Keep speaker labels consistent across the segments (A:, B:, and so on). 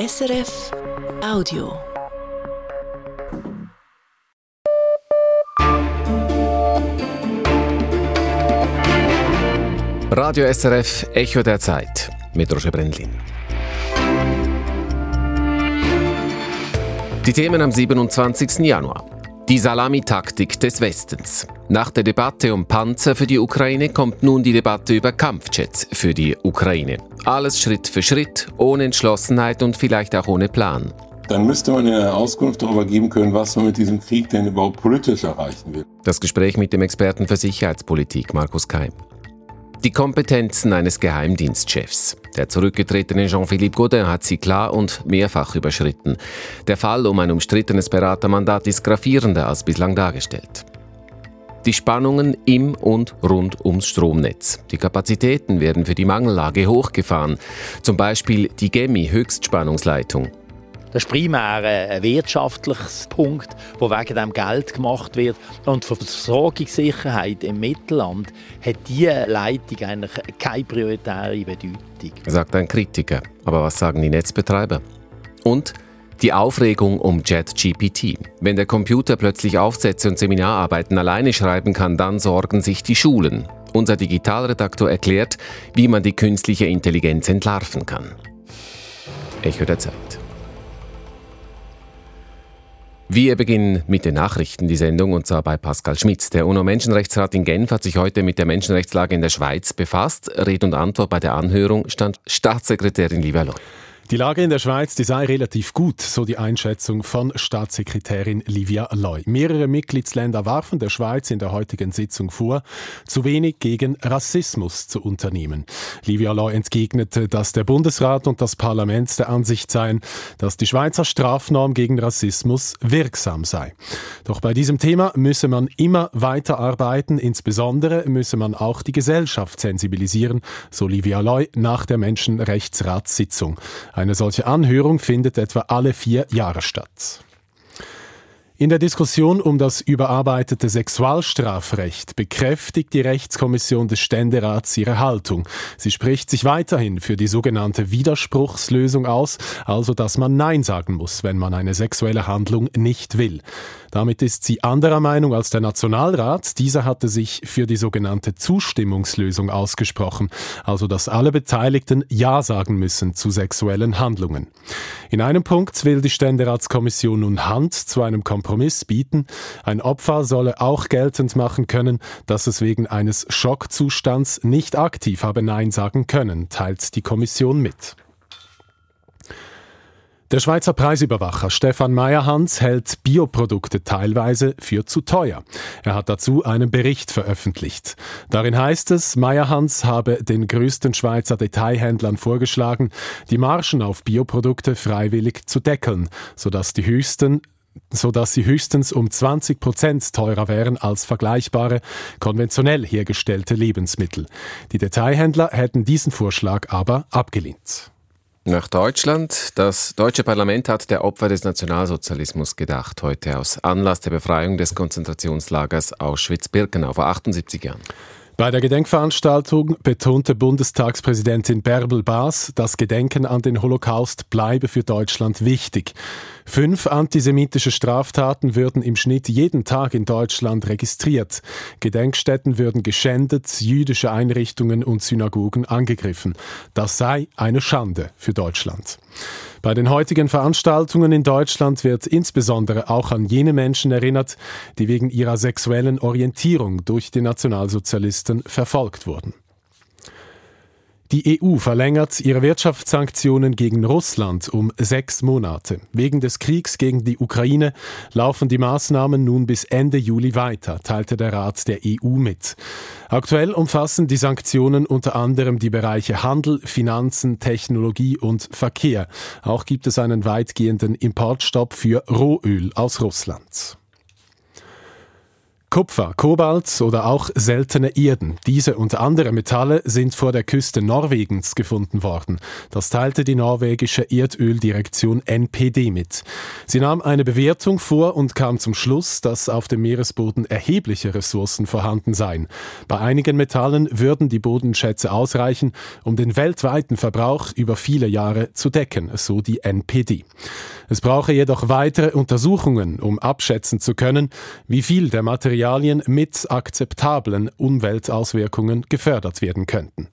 A: SRF Audio.
B: Radio SRF Echo der Zeit mit Roger Brendlin. Die Themen am 27. Januar. Die Salamitaktik des Westens. Nach der Debatte um Panzer für die Ukraine kommt nun die Debatte über Kampfjets für die Ukraine. Alles Schritt für Schritt, ohne Entschlossenheit und vielleicht auch ohne Plan.
C: Dann müsste man eine Auskunft darüber geben können, was man mit diesem Krieg denn überhaupt politisch erreichen will.
B: Das Gespräch mit dem Experten für Sicherheitspolitik, Markus Keim. Die Kompetenzen eines Geheimdienstchefs. Der zurückgetretene Jean-Philippe Gaudin hat sie klar und mehrfach überschritten. Der Fall um ein umstrittenes Beratermandat ist gravierender als bislang dargestellt. Die Spannungen im und rund ums Stromnetz. Die Kapazitäten werden für die Mangellage hochgefahren. Zum Beispiel die GEMI-Höchstspannungsleitung.
D: Das ist primär ein wirtschaftliches Punkt, wo wegen dem Geld gemacht wird. Und für die Versorgungssicherheit im Mittelland hat diese Leitung eigentlich keine prioritäre Bedeutung.
B: Sagt ein Kritiker. Aber was sagen die Netzbetreiber? Und die Aufregung um JetGPT. Wenn der Computer plötzlich Aufsätze und Seminararbeiten alleine schreiben kann, dann sorgen sich die Schulen. Unser Digitalredaktor erklärt, wie man die künstliche Intelligenz entlarven kann. Echo der Zeit. Wir beginnen mit den Nachrichten, die Sendung, und zwar bei Pascal Schmitz. Der UNO-Menschenrechtsrat in Genf hat sich heute mit der Menschenrechtslage in der Schweiz befasst. Rede und Antwort bei der Anhörung stand Staatssekretärin Livia Loh.
E: Die Lage in der Schweiz die sei relativ gut, so die Einschätzung von Staatssekretärin Livia Loy. Mehrere Mitgliedsländer warfen der Schweiz in der heutigen Sitzung vor, zu wenig gegen Rassismus zu unternehmen. Livia Loy entgegnete, dass der Bundesrat und das Parlament der Ansicht seien, dass die Schweizer Strafnorm gegen Rassismus wirksam sei. Doch bei diesem Thema müsse man immer weiter arbeiten, insbesondere müsse man auch die Gesellschaft sensibilisieren, so Livia Loy nach der Menschenrechtsratssitzung. Eine solche Anhörung findet etwa alle vier Jahre statt. In der Diskussion um das überarbeitete Sexualstrafrecht bekräftigt die Rechtskommission des Ständerats ihre Haltung. Sie spricht sich weiterhin für die sogenannte Widerspruchslösung aus, also dass man Nein sagen muss, wenn man eine sexuelle Handlung nicht will. Damit ist sie anderer Meinung als der Nationalrat. Dieser hatte sich für die sogenannte Zustimmungslösung ausgesprochen, also dass alle Beteiligten Ja sagen müssen zu sexuellen Handlungen. In einem Punkt will die Ständeratskommission nun Hand zu einem Kompromiss bieten. Ein Opfer solle auch geltend machen können, dass es wegen eines Schockzustands nicht aktiv habe Nein sagen können, teilt die Kommission mit. Der Schweizer Preisüberwacher Stefan Meyerhans hält Bioprodukte teilweise für zu teuer. Er hat dazu einen Bericht veröffentlicht. Darin heißt es, Meyerhans habe den größten Schweizer Detailhändlern vorgeschlagen, die Margen auf Bioprodukte freiwillig zu deckeln, sodass die höchsten sodass sie höchstens um 20 Prozent teurer wären als vergleichbare, konventionell hergestellte Lebensmittel. Die Detailhändler hätten diesen Vorschlag aber abgelehnt.
B: Nach Deutschland. Das deutsche Parlament hat der Opfer des Nationalsozialismus gedacht, heute aus Anlass der Befreiung des Konzentrationslagers Auschwitz-Birkenau vor 78 Jahren.
E: Bei der Gedenkveranstaltung betonte Bundestagspräsidentin Bärbel Baas, das Gedenken an den Holocaust bleibe für Deutschland wichtig. Fünf antisemitische Straftaten würden im Schnitt jeden Tag in Deutschland registriert. Gedenkstätten würden geschändet, jüdische Einrichtungen und Synagogen angegriffen. Das sei eine Schande für Deutschland. Bei den heutigen Veranstaltungen in Deutschland wird insbesondere auch an jene Menschen erinnert, die wegen ihrer sexuellen Orientierung durch die Nationalsozialisten verfolgt wurden. Die EU verlängert ihre Wirtschaftssanktionen gegen Russland um sechs Monate. Wegen des Kriegs gegen die Ukraine laufen die Maßnahmen nun bis Ende Juli weiter, teilte der Rat der EU mit. Aktuell umfassen die Sanktionen unter anderem die Bereiche Handel, Finanzen, Technologie und Verkehr. Auch gibt es einen weitgehenden Importstopp für Rohöl aus Russland. Kupfer, Kobalt oder auch seltene Erden. Diese und andere Metalle sind vor der Küste Norwegens gefunden worden. Das teilte die norwegische Erdöldirektion NPD mit. Sie nahm eine Bewertung vor und kam zum Schluss, dass auf dem Meeresboden erhebliche Ressourcen vorhanden seien. Bei einigen Metallen würden die Bodenschätze ausreichen, um den weltweiten Verbrauch über viele Jahre zu decken, so die NPD. Es brauche jedoch weitere Untersuchungen, um abschätzen zu können, wie viel der Materialien mit akzeptablen Umweltauswirkungen gefördert werden könnten.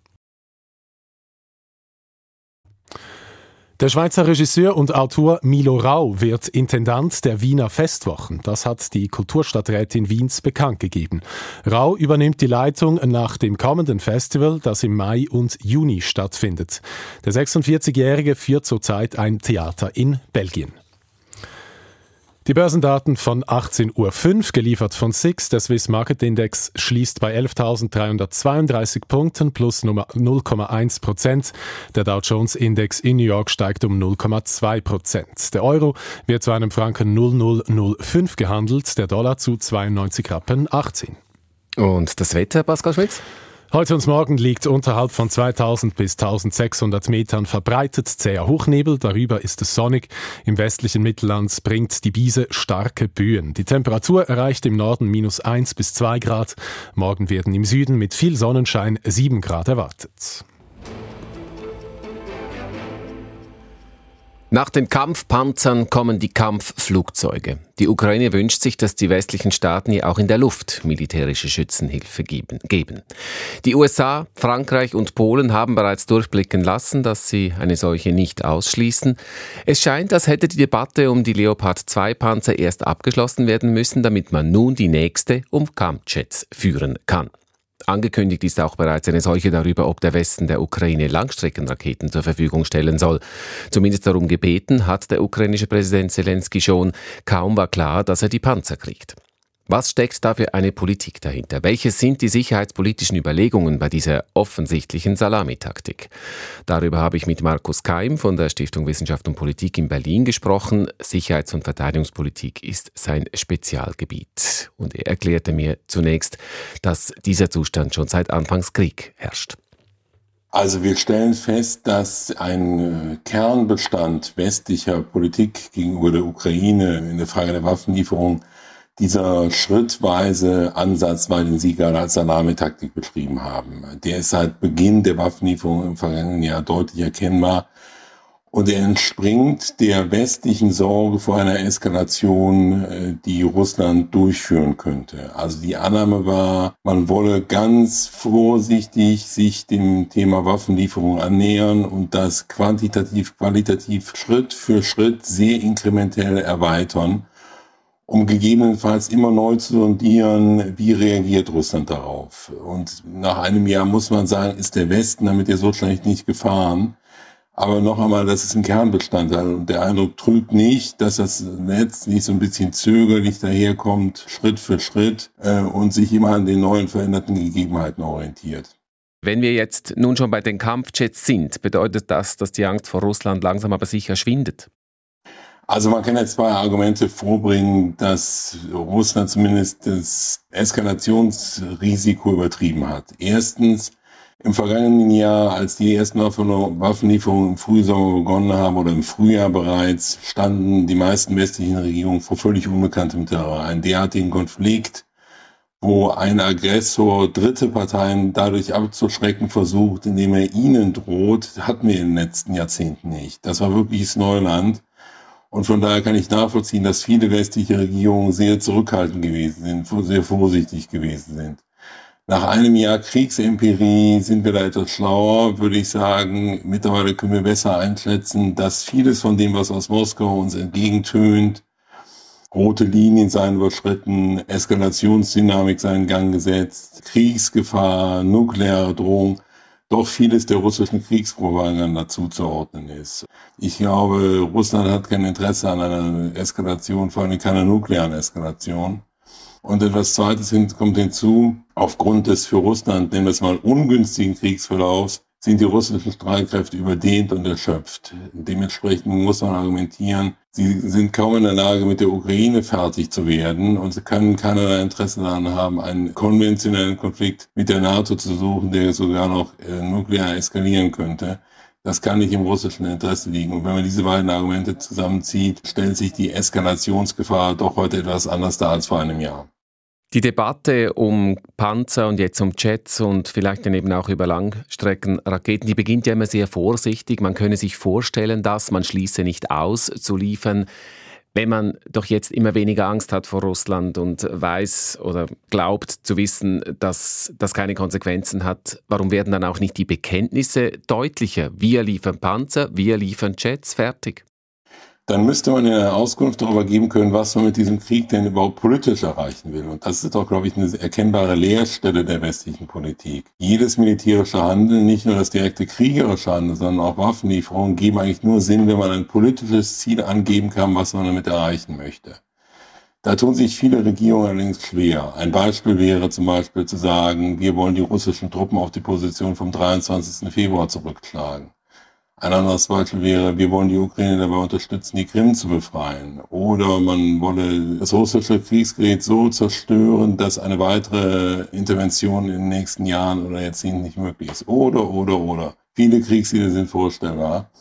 E: Der Schweizer Regisseur und Autor Milo Rau wird Intendant der Wiener Festwochen. Das hat die Kulturstadträtin Wiens bekannt gegeben. Rau übernimmt die Leitung nach dem kommenden Festival, das im Mai und Juni stattfindet. Der 46-Jährige führt zurzeit ein Theater in Belgien. Die Börsendaten von 18.05 Uhr, geliefert von SIX, der Swiss Market Index, schließt bei 11.332 Punkten plus 0,1 Prozent. Der Dow Jones Index in New York steigt um 0,2 Prozent. Der Euro wird zu einem Franken 0005 gehandelt, der Dollar zu 92 Rappen 18.
B: Und das Wetter, Pascal Schmitz?
E: Heute und morgen liegt unterhalb von 2000 bis 1600 Metern verbreitet zäher Hochnebel. Darüber ist es sonnig. Im westlichen Mittelland bringt die Biese starke Böen. Die Temperatur erreicht im Norden minus 1 bis 2 Grad. Morgen werden im Süden mit viel Sonnenschein 7 Grad erwartet.
B: Nach den Kampfpanzern kommen die Kampfflugzeuge. Die Ukraine wünscht sich, dass die westlichen Staaten ihr auch in der Luft militärische Schützenhilfe geben. Die USA, Frankreich und Polen haben bereits durchblicken lassen, dass sie eine solche nicht ausschließen. Es scheint, als hätte die Debatte um die Leopard 2 Panzer erst abgeschlossen werden müssen, damit man nun die nächste um Kampfjets führen kann. Angekündigt ist auch bereits eine solche darüber, ob der Westen der Ukraine Langstreckenraketen zur Verfügung stellen soll. Zumindest darum gebeten hat der ukrainische Präsident Zelensky schon. Kaum war klar, dass er die Panzer kriegt. Was steckt da für eine Politik dahinter? Welche sind die sicherheitspolitischen Überlegungen bei dieser offensichtlichen Salamitaktik? Darüber habe ich mit Markus Keim von der Stiftung Wissenschaft und Politik in Berlin gesprochen. Sicherheits- und Verteidigungspolitik ist sein Spezialgebiet. Und er erklärte mir zunächst, dass dieser Zustand schon seit Anfangskrieg herrscht.
C: Also wir stellen fest, dass ein Kernbestand westlicher Politik gegenüber der Ukraine in der Frage der Waffenlieferung dieser schrittweise Ansatz, weil den Sieger als Salamitaktik beschrieben haben. Der ist seit Beginn der Waffenlieferung im vergangenen Jahr deutlich erkennbar. Und er entspringt der westlichen Sorge vor einer Eskalation, äh, die Russland durchführen könnte. Also die Annahme war, man wolle ganz vorsichtig sich dem Thema Waffenlieferung annähern und das quantitativ, qualitativ Schritt für Schritt sehr inkrementell erweitern um gegebenenfalls immer neu zu sondieren, wie reagiert Russland darauf. Und nach einem Jahr muss man sagen, ist der Westen damit ja so schlecht nicht gefahren. Aber noch einmal, das ist ein Kernbestandteil. Und der Eindruck trügt nicht, dass das Netz nicht so ein bisschen zögerlich daherkommt, Schritt für Schritt, äh, und sich immer an den neuen veränderten Gegebenheiten orientiert.
B: Wenn wir jetzt nun schon bei den Kampfjets sind, bedeutet das, dass die Angst vor Russland langsam aber sicher schwindet?
C: Also man kann jetzt zwei Argumente vorbringen, dass Russland zumindest das Eskalationsrisiko übertrieben hat. Erstens, im vergangenen Jahr, als die ersten Waffenlieferungen im Frühsommer begonnen haben oder im Frühjahr bereits, standen die meisten westlichen Regierungen vor völlig unbekanntem Terrain. Ein derartigen Konflikt, wo ein Aggressor dritte Parteien dadurch abzuschrecken versucht, indem er ihnen droht, hatten wir in den letzten Jahrzehnten nicht. Das war wirkliches Neuland. Und von daher kann ich nachvollziehen, dass viele westliche Regierungen sehr zurückhaltend gewesen sind, sehr vorsichtig gewesen sind. Nach einem Jahr Kriegsempirie sind wir da etwas schlauer, würde ich sagen. Mittlerweile können wir besser einschätzen, dass vieles von dem, was aus Moskau uns entgegentönt, rote Linien seien überschritten, Eskalationsdynamik seinen Gang gesetzt, Kriegsgefahr, nukleare Drohung, doch vieles der russischen Kriegspropaganda zuzuordnen ist. Ich glaube, Russland hat kein Interesse an einer Eskalation, vor allem keiner nuklearen Eskalation. Und etwas Zweites kommt hinzu, aufgrund des für Russland, nennen wir es mal, ungünstigen Kriegsverlaufs, sind die russischen Streitkräfte überdehnt und erschöpft. Dementsprechend muss man argumentieren, sie sind kaum in der Lage, mit der Ukraine fertig zu werden und sie können keinerlei Interesse daran haben, einen konventionellen Konflikt mit der NATO zu suchen, der sogar noch äh, nuklear eskalieren könnte. Das kann nicht im russischen Interesse liegen. Und wenn man diese beiden Argumente zusammenzieht, stellt sich die Eskalationsgefahr doch heute etwas anders dar als vor einem Jahr.
B: Die Debatte um Panzer und jetzt um Jets und vielleicht dann eben auch über Langstreckenraketen, die beginnt ja immer sehr vorsichtig. Man könne sich vorstellen, dass man schließe nicht aus zu liefern. Wenn man doch jetzt immer weniger Angst hat vor Russland und weiß oder glaubt zu wissen, dass das keine Konsequenzen hat, warum werden dann auch nicht die Bekenntnisse deutlicher? Wir liefern Panzer, wir liefern Jets, fertig
C: dann müsste man eine Auskunft darüber geben können, was man mit diesem Krieg denn überhaupt politisch erreichen will. Und das ist doch, glaube ich, eine erkennbare Leerstelle der westlichen Politik. Jedes militärische Handeln, nicht nur das direkte kriegerische Handeln, sondern auch Waffenlieferungen, geben eigentlich nur Sinn, wenn man ein politisches Ziel angeben kann, was man damit erreichen möchte. Da tun sich viele Regierungen allerdings schwer. Ein Beispiel wäre zum Beispiel zu sagen, wir wollen die russischen Truppen auf die Position vom 23. Februar zurückschlagen. Ein anderes Beispiel wäre, wir wollen die Ukraine dabei unterstützen, die Krim zu befreien. Oder man wolle das russische Kriegsgerät so zerstören, dass eine weitere Intervention in den nächsten Jahren oder Jahrzehnten nicht möglich ist. Oder, oder, oder. Viele Kriegsziele sind vorstellbar.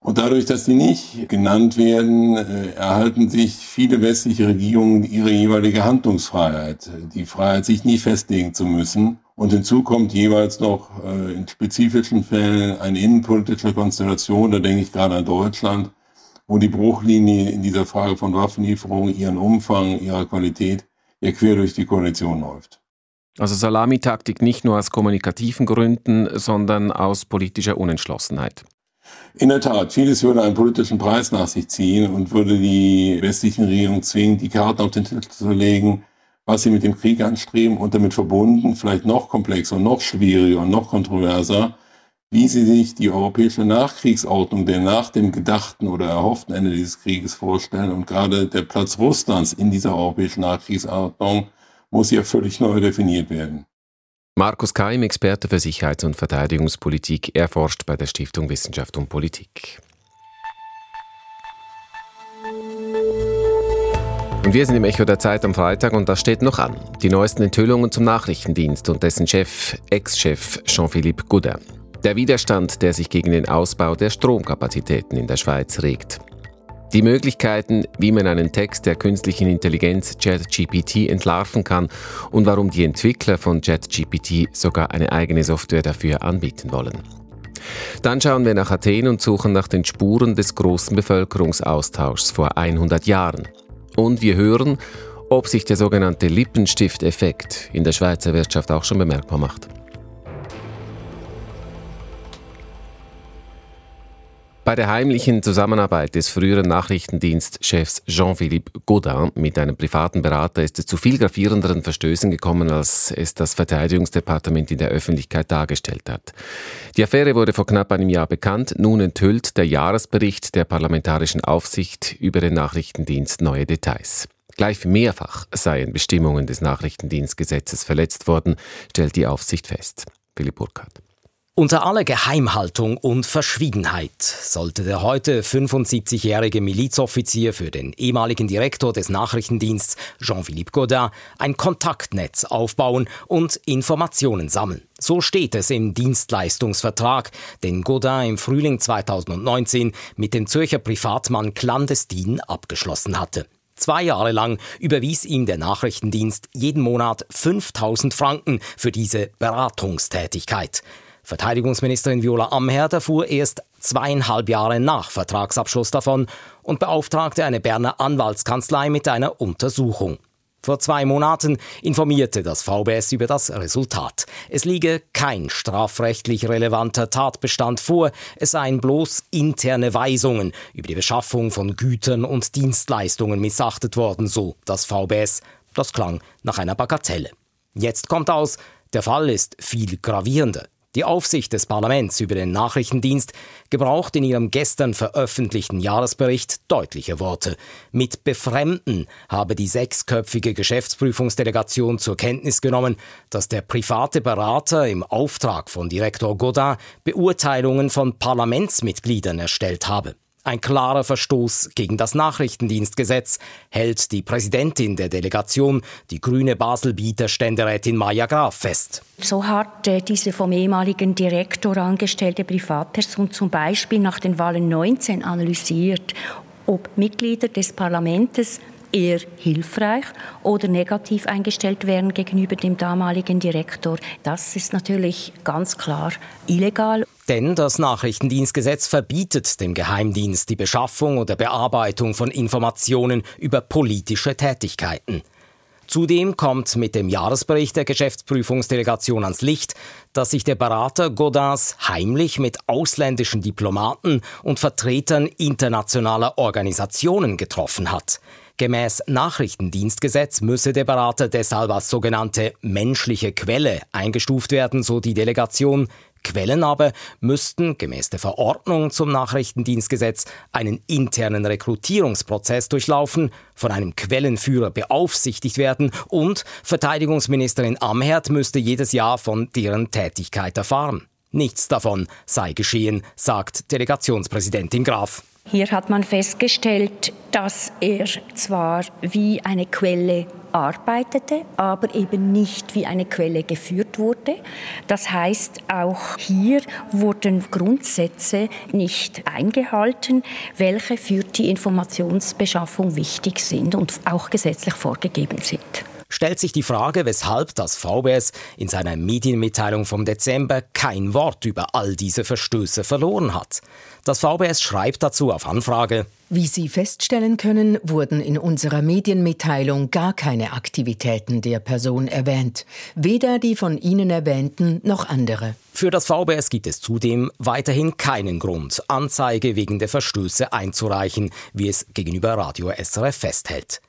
C: Und dadurch, dass sie nicht genannt werden, äh, erhalten sich viele westliche Regierungen ihre jeweilige Handlungsfreiheit, die Freiheit, sich nie festlegen zu müssen und hinzu kommt jeweils noch äh, in spezifischen Fällen eine innenpolitische Konstellation, da denke ich gerade an Deutschland, wo die Bruchlinie in dieser Frage von Waffenlieferungen, ihren Umfang, ihrer Qualität ja quer durch die Koalition läuft.
B: Also Salamitaktik nicht nur aus kommunikativen Gründen, sondern aus politischer Unentschlossenheit.
C: In der Tat, vieles würde einen politischen Preis nach sich ziehen und würde die westlichen Regierungen zwingen, die Karten auf den Tisch zu legen, was sie mit dem Krieg anstreben und damit verbunden, vielleicht noch komplexer und noch schwieriger und noch kontroverser, wie sie sich die europäische Nachkriegsordnung der nach dem gedachten oder erhofften Ende dieses Krieges vorstellen. Und gerade der Platz Russlands in dieser europäischen Nachkriegsordnung muss ja völlig neu definiert werden.
B: Markus Keim, Experte für Sicherheits- und Verteidigungspolitik, erforscht bei der Stiftung Wissenschaft und Politik. Und wir sind im Echo der Zeit am Freitag und das steht noch an. Die neuesten Enthüllungen zum Nachrichtendienst und dessen Chef, Ex-Chef Jean-Philippe Goudin. Der Widerstand, der sich gegen den Ausbau der Stromkapazitäten in der Schweiz regt. Die Möglichkeiten, wie man einen Text der künstlichen Intelligenz ChatGPT entlarven kann und warum die Entwickler von ChatGPT sogar eine eigene Software dafür anbieten wollen. Dann schauen wir nach Athen und suchen nach den Spuren des großen Bevölkerungsaustauschs vor 100 Jahren. Und wir hören, ob sich der sogenannte Lippenstift-Effekt in der Schweizer Wirtschaft auch schon bemerkbar macht. Bei der heimlichen Zusammenarbeit des früheren Nachrichtendienstchefs Jean-Philippe Gaudin mit einem privaten Berater ist es zu viel gravierenderen Verstößen gekommen, als es das Verteidigungsdepartement in der Öffentlichkeit dargestellt hat. Die Affäre wurde vor knapp einem Jahr bekannt. Nun enthüllt der Jahresbericht der Parlamentarischen Aufsicht über den Nachrichtendienst neue Details. Gleich mehrfach seien Bestimmungen des Nachrichtendienstgesetzes verletzt worden, stellt die Aufsicht fest. Philipp Burkhardt.
F: Unter aller Geheimhaltung und Verschwiegenheit sollte der heute 75-jährige Milizoffizier für den ehemaligen Direktor des Nachrichtendienstes Jean-Philippe Godin ein Kontaktnetz aufbauen und Informationen sammeln. So steht es im Dienstleistungsvertrag, den Godin im Frühling 2019 mit dem Zürcher Privatmann clandestin abgeschlossen hatte. Zwei Jahre lang überwies ihm der Nachrichtendienst jeden Monat 5000 Franken für diese Beratungstätigkeit. Verteidigungsministerin Viola Amherd erfuhr erst zweieinhalb Jahre nach Vertragsabschluss davon und beauftragte eine Berner Anwaltskanzlei mit einer Untersuchung. Vor zwei Monaten informierte das VBS über das Resultat. Es liege kein strafrechtlich relevanter Tatbestand vor, es seien bloß interne Weisungen über die Beschaffung von Gütern und Dienstleistungen missachtet worden, so das VBS. Das klang nach einer Bagatelle. Jetzt kommt aus, der Fall ist viel gravierender. Die Aufsicht des Parlaments über den Nachrichtendienst gebraucht in ihrem gestern veröffentlichten Jahresbericht deutliche Worte. Mit Befremden habe die sechsköpfige Geschäftsprüfungsdelegation zur Kenntnis genommen, dass der private Berater im Auftrag von Direktor Godin Beurteilungen von Parlamentsmitgliedern erstellt habe. Ein klarer Verstoß gegen das Nachrichtendienstgesetz hält die Präsidentin der Delegation, die grüne Baselbieter Ständerätin Maja Graf, fest.
G: So hat äh, diese vom ehemaligen Direktor angestellte Privatperson zum Beispiel nach den Wahlen 19 analysiert, ob Mitglieder des Parlaments eher hilfreich oder negativ eingestellt wären gegenüber dem damaligen Direktor. Das ist natürlich ganz klar illegal.
F: Denn das Nachrichtendienstgesetz verbietet dem Geheimdienst die Beschaffung oder Bearbeitung von Informationen über politische Tätigkeiten. Zudem kommt mit dem Jahresbericht der Geschäftsprüfungsdelegation ans Licht, dass sich der Berater Godins heimlich mit ausländischen Diplomaten und Vertretern internationaler Organisationen getroffen hat. Gemäß Nachrichtendienstgesetz müsse der Berater deshalb als sogenannte menschliche Quelle eingestuft werden, so die Delegation. Quellen aber müssten gemäß der Verordnung zum Nachrichtendienstgesetz einen internen Rekrutierungsprozess durchlaufen, von einem Quellenführer beaufsichtigt werden und Verteidigungsministerin Amherd müsste jedes Jahr von deren Tätigkeit erfahren. Nichts davon sei geschehen, sagt Delegationspräsidentin Graf.
G: Hier hat man festgestellt, dass er zwar wie eine Quelle arbeitete, aber eben nicht wie eine Quelle geführt wurde. Das heißt, auch hier wurden Grundsätze nicht eingehalten, welche für die Informationsbeschaffung wichtig sind und auch gesetzlich vorgegeben sind
F: stellt sich die Frage, weshalb das VBS in seiner Medienmitteilung vom Dezember kein Wort über all diese Verstöße verloren hat. Das VBS schreibt dazu auf Anfrage,
A: wie Sie feststellen können, wurden in unserer Medienmitteilung gar keine Aktivitäten der Person erwähnt, weder die von Ihnen erwähnten noch andere.
F: Für das VBS gibt es zudem weiterhin keinen Grund, Anzeige wegen der Verstöße einzureichen, wie es gegenüber Radio SRF festhält.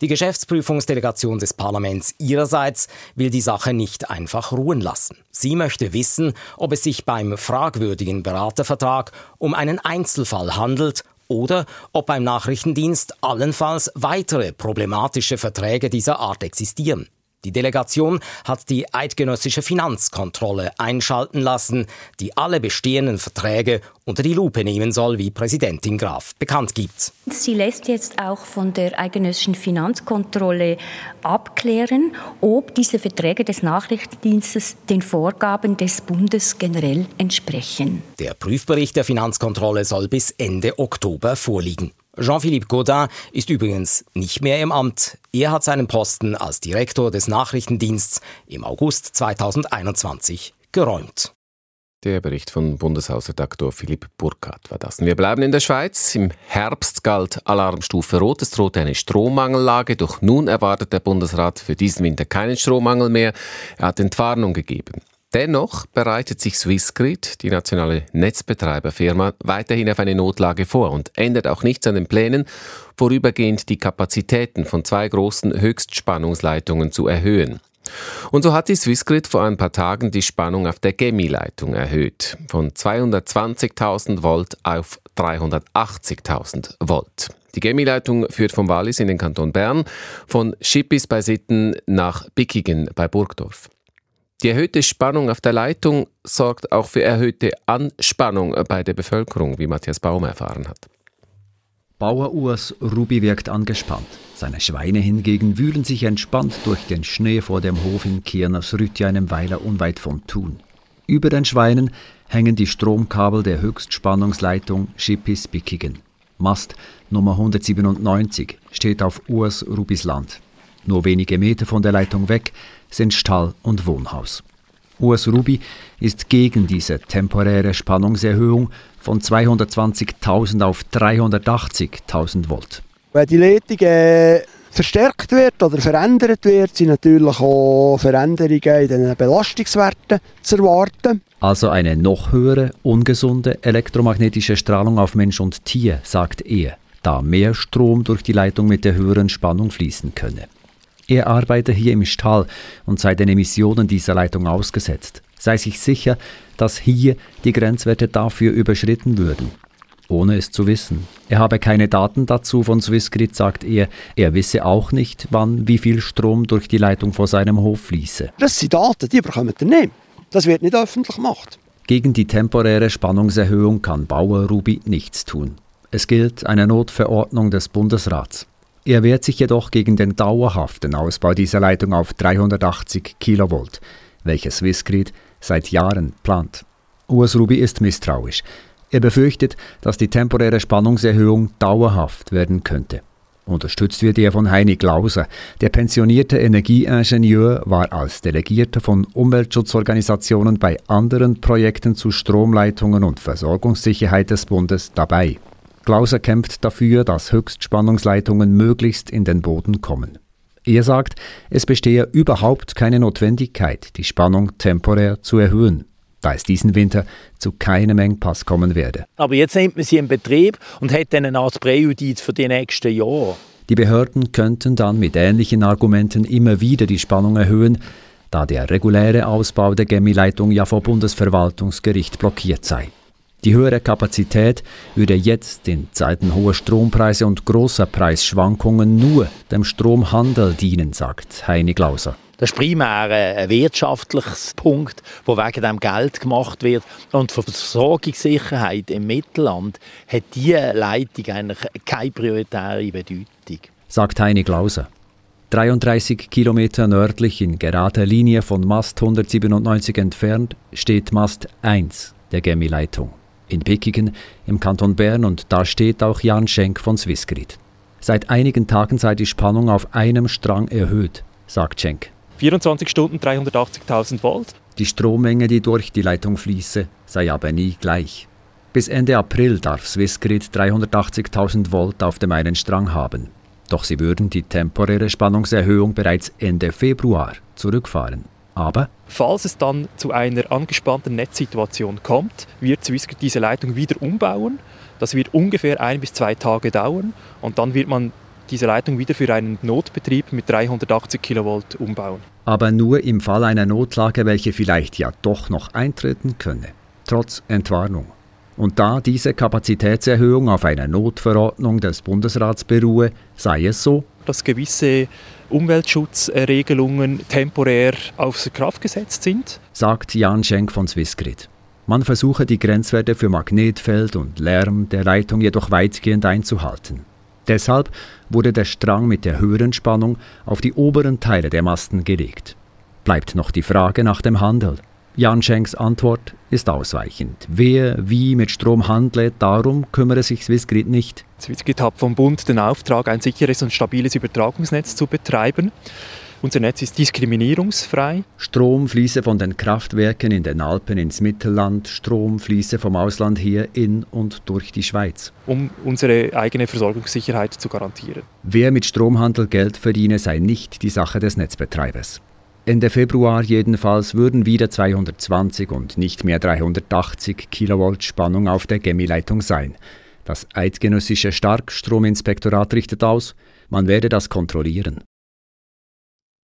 F: Die Geschäftsprüfungsdelegation des Parlaments ihrerseits will die Sache nicht einfach ruhen lassen. Sie möchte wissen, ob es sich beim fragwürdigen Beratervertrag um einen Einzelfall handelt oder ob beim Nachrichtendienst allenfalls weitere problematische Verträge dieser Art existieren. Die Delegation hat die eidgenössische Finanzkontrolle einschalten lassen, die alle bestehenden Verträge unter die Lupe nehmen soll, wie Präsidentin Graf bekannt gibt.
G: Sie lässt jetzt auch von der eidgenössischen Finanzkontrolle abklären, ob diese Verträge des Nachrichtendienstes den Vorgaben des Bundes generell entsprechen.
F: Der Prüfbericht der Finanzkontrolle soll bis Ende Oktober vorliegen. Jean-Philippe Gaudin ist übrigens nicht mehr im Amt. Er hat seinen Posten als Direktor des Nachrichtendienstes im August 2021 geräumt.
B: Der Bericht von Bundeshausredaktor Philipp Burkhardt war das. Wir bleiben in der Schweiz. Im Herbst galt Alarmstufe Rot. Es drohte eine Strommangellage. Doch nun erwartet der Bundesrat für diesen Winter keinen Strommangel mehr. Er hat Entwarnung gegeben. Dennoch bereitet sich Swissgrid, die nationale Netzbetreiberfirma, weiterhin auf eine Notlage vor und ändert auch nichts an den Plänen, vorübergehend die Kapazitäten von zwei großen Höchstspannungsleitungen zu erhöhen. Und so hat die Swissgrid vor ein paar Tagen die Spannung auf der Gemi-Leitung erhöht, von 220.000 Volt auf 380.000 Volt. Die Gemi-Leitung führt vom Wallis in den Kanton Bern, von Schippis bei Sitten nach Bickigen bei Burgdorf. Die erhöhte Spannung auf der Leitung sorgt auch für erhöhte Anspannung bei der Bevölkerung, wie Matthias Baum erfahren hat.
H: Bauer Urs Ruby wirkt angespannt. Seine Schweine hingegen wühlen sich entspannt durch den Schnee vor dem Hof in Kirnersrütti, einem Weiler unweit von Thun. Über den Schweinen hängen die Stromkabel der Höchstspannungsleitung Schippis-Bickigen. Mast Nummer 197 steht auf Urs Rubis Land. Nur wenige Meter von der Leitung weg sind Stall und Wohnhaus. US Ruby ist gegen diese temporäre Spannungserhöhung von 220.000 auf 380.000 Volt.
I: Wenn die Leitung äh, verstärkt wird oder verändert wird, sind natürlich auch Veränderungen in den Belastungswerten zu erwarten.
H: Also eine noch höhere, ungesunde elektromagnetische Strahlung auf Mensch und Tier, sagt er, da mehr Strom durch die Leitung mit der höheren Spannung fließen könne. Er arbeite hier im Stall und sei den Emissionen dieser Leitung ausgesetzt. sei sich sicher, dass hier die Grenzwerte dafür überschritten würden. Ohne es zu wissen. Er habe keine Daten dazu von Swissgrid, sagt er. Er wisse auch nicht, wann wie viel Strom durch die Leitung vor seinem Hof fließe.
I: Das sind Daten, die bekommt ihr nicht. Das wird nicht öffentlich gemacht.
H: Gegen die temporäre Spannungserhöhung kann Bauer Ruby nichts tun. Es gilt eine Notverordnung des Bundesrats. Er wehrt sich jedoch gegen den dauerhaften Ausbau dieser Leitung auf 380 Kilovolt, welches Swissgrid seit Jahren plant. Urs Ruby ist misstrauisch. Er befürchtet, dass die temporäre Spannungserhöhung dauerhaft werden könnte. Unterstützt wird er von Heini Glauser. Der pensionierte Energieingenieur war als Delegierter von Umweltschutzorganisationen bei anderen Projekten zu Stromleitungen und Versorgungssicherheit des Bundes dabei. Glauser kämpft dafür, dass Höchstspannungsleitungen möglichst in den Boden kommen. Er sagt, es bestehe überhaupt keine Notwendigkeit, die Spannung temporär zu erhöhen da es diesen Winter zu keinem Engpass kommen werde.
D: Aber jetzt nimmt man sie in Betrieb und hat dann eine Art Präjudiz für die nächsten Jahre.
H: Die Behörden könnten dann mit ähnlichen Argumenten immer wieder die Spannung erhöhen, da der reguläre Ausbau der Gemileitung ja vor Bundesverwaltungsgericht blockiert sei. Die höhere Kapazität würde jetzt in Zeiten hoher Strompreise und großer Preisschwankungen nur dem Stromhandel dienen, sagt Heini Glauser.
D: Das ist primär ein wirtschaftliches Punkt, wo wegen dem Geld gemacht wird. Und für die Versorgungssicherheit im Mittelland hat diese Leitung eigentlich keine prioritäre Bedeutung.
H: Sagt Heini Glauser. 33 Kilometer nördlich in gerader Linie von Mast 197 entfernt steht Mast 1 der Gemi-Leitung. In Pickigen im Kanton Bern und da steht auch Jan Schenk von Swissgrid. Seit einigen Tagen sei die Spannung auf einem Strang erhöht, sagt Schenk.
J: 24 Stunden 380.000 Volt.
H: Die Strommenge, die durch die Leitung fließe, sei aber nie gleich. Bis Ende April darf Swissgrid 380.000 Volt auf dem einen Strang haben. Doch sie würden die temporäre Spannungserhöhung bereits Ende Februar zurückfahren. Aber
J: falls es dann zu einer angespannten Netzsituation kommt, wird Swissgrid diese Leitung wieder umbauen. Das wird ungefähr ein bis zwei Tage dauern und dann wird man diese Leitung wieder für einen Notbetrieb mit 380 Kilovolt umbauen.
H: Aber nur im Fall einer Notlage, welche vielleicht ja doch noch eintreten könne, trotz Entwarnung. Und da diese Kapazitätserhöhung auf einer Notverordnung des Bundesrats beruhe, sei es so,
J: dass gewisse Umweltschutzregelungen temporär außer Kraft gesetzt sind,
H: sagt Jan Schenk von Swissgrid. Man versuche die Grenzwerte für Magnetfeld und Lärm der Leitung jedoch weitgehend einzuhalten. Deshalb wurde der Strang mit der höheren Spannung auf die oberen Teile der Masten gelegt. Bleibt noch die Frage nach dem Handel. Jan Schenks Antwort ist ausweichend. Wer wie mit Strom handle, darum kümmere sich Swissgrid nicht.
J: Swissgrid hat vom Bund den Auftrag, ein sicheres und stabiles Übertragungsnetz zu betreiben. Unser Netz ist diskriminierungsfrei.
H: Strom fließe von den Kraftwerken in den Alpen ins Mittelland, Strom fließe vom Ausland her in und durch die Schweiz.
J: Um unsere eigene Versorgungssicherheit zu garantieren.
H: Wer mit Stromhandel Geld verdiene, sei nicht die Sache des Netzbetreibers. Ende Februar jedenfalls würden wieder 220 und nicht mehr 380 Kilovolt Spannung auf der Gemileitung sein. Das eidgenössische Starkstrominspektorat richtet aus, man werde das kontrollieren.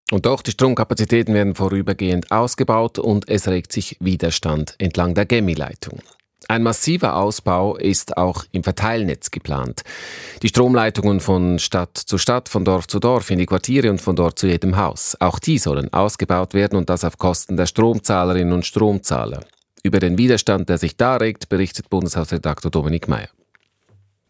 B: Und doch, die Stromkapazitäten werden vorübergehend ausgebaut und es regt sich Widerstand entlang der Gemi-Leitung. Ein massiver Ausbau ist auch im Verteilnetz geplant. Die Stromleitungen von Stadt zu Stadt, von Dorf zu Dorf, in die Quartiere und von dort zu jedem Haus. Auch die sollen ausgebaut werden und das auf Kosten der Stromzahlerinnen und Stromzahler. Über den Widerstand, der sich da regt, berichtet Bundeshausredaktor Dominik Mayer.